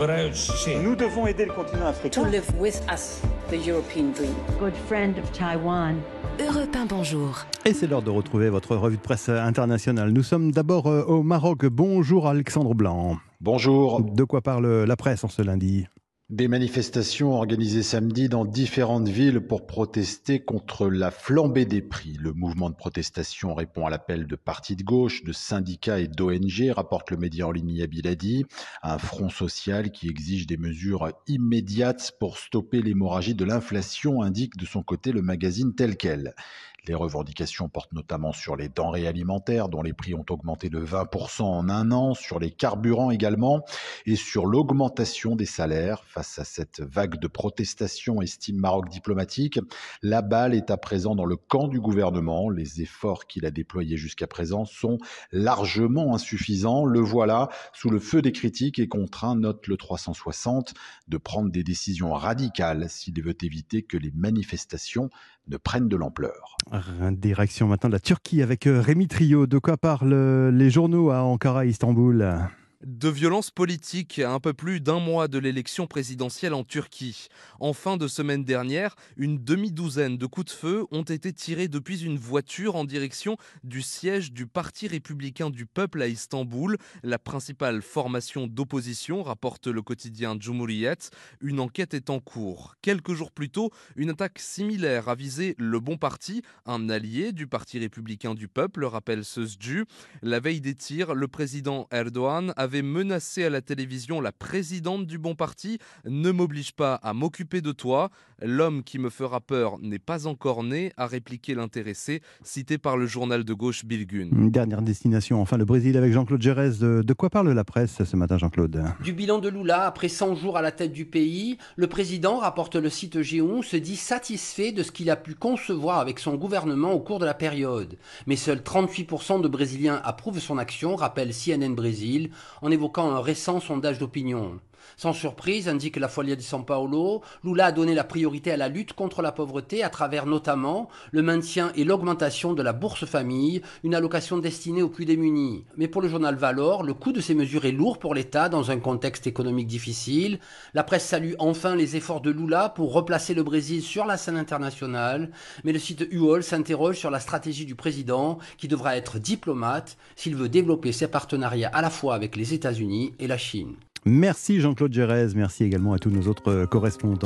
Nous devons aider le continent africain. To live with us, the European dream. Good friend of Taiwan. Europe 1, bonjour. Et c'est l'heure de retrouver votre revue de presse internationale. Nous sommes d'abord euh, au Maroc. Bonjour Alexandre Blanc. Bonjour. De quoi parle la presse en ce lundi? Des manifestations organisées samedi dans différentes villes pour protester contre la flambée des prix. Le mouvement de protestation répond à l'appel de partis de gauche, de syndicats et d'ONG, rapporte le média en ligne Biladi, un front social qui exige des mesures immédiates pour stopper l'hémorragie de l'inflation, indique de son côté le magazine tel quel. Les revendications portent notamment sur les denrées alimentaires dont les prix ont augmenté de 20% en un an, sur les carburants également, et sur l'augmentation des salaires. Face à cette vague de protestations, estime Maroc diplomatique, la balle est à présent dans le camp du gouvernement. Les efforts qu'il a déployés jusqu'à présent sont largement insuffisants. Le voilà sous le feu des critiques et contraint, note le 360, de prendre des décisions radicales s'il veut éviter que les manifestations ne prennent de l'ampleur. Direction maintenant de la Turquie avec euh, Rémi Trio. De quoi parlent euh, les journaux à Ankara, Istanbul? De violence politique à un peu plus d'un mois de l'élection présidentielle en Turquie. En fin de semaine dernière, une demi-douzaine de coups de feu ont été tirés depuis une voiture en direction du siège du Parti républicain du peuple à Istanbul, la principale formation d'opposition, rapporte le quotidien Cumhuriyet. Une enquête est en cours. Quelques jours plus tôt, une attaque similaire a visé le Bon Parti, un allié du Parti républicain du peuple, rappelle Sözcü. La veille des tirs, le président Erdogan avait avait menacé à la télévision la présidente du Bon Parti Ne m'oblige pas à m'occuper de toi. L'homme qui me fera peur n'est pas encore né, a répliqué l'intéressé, cité par le journal de gauche Bilgun. Une dernière destination, enfin le Brésil avec Jean-Claude Gérez. De, quoi parle la presse ce matin, Jean-Claude? Du bilan de Lula après 100 jours à la tête du pays. Le président, rapporte le site G1, se dit satisfait de ce qu'il a pu concevoir avec son gouvernement au cours de la période. Mais seuls 38% de Brésiliens approuvent son action, rappelle CNN Brésil, en évoquant un récent sondage d'opinion. Sans surprise, indique la Folia di San Paolo, Lula a donné la priorité à la lutte contre la pauvreté à travers notamment le maintien et l'augmentation de la bourse famille, une allocation destinée aux plus démunis. Mais pour le journal Valor, le coût de ces mesures est lourd pour l'État dans un contexte économique difficile. La presse salue enfin les efforts de Lula pour replacer le Brésil sur la scène internationale, mais le site UOL s'interroge sur la stratégie du président qui devra être diplomate s'il veut développer ses partenariats à la fois avec les États-Unis et la Chine. Merci Jean-Claude Gérez, merci également à tous nos autres correspondants.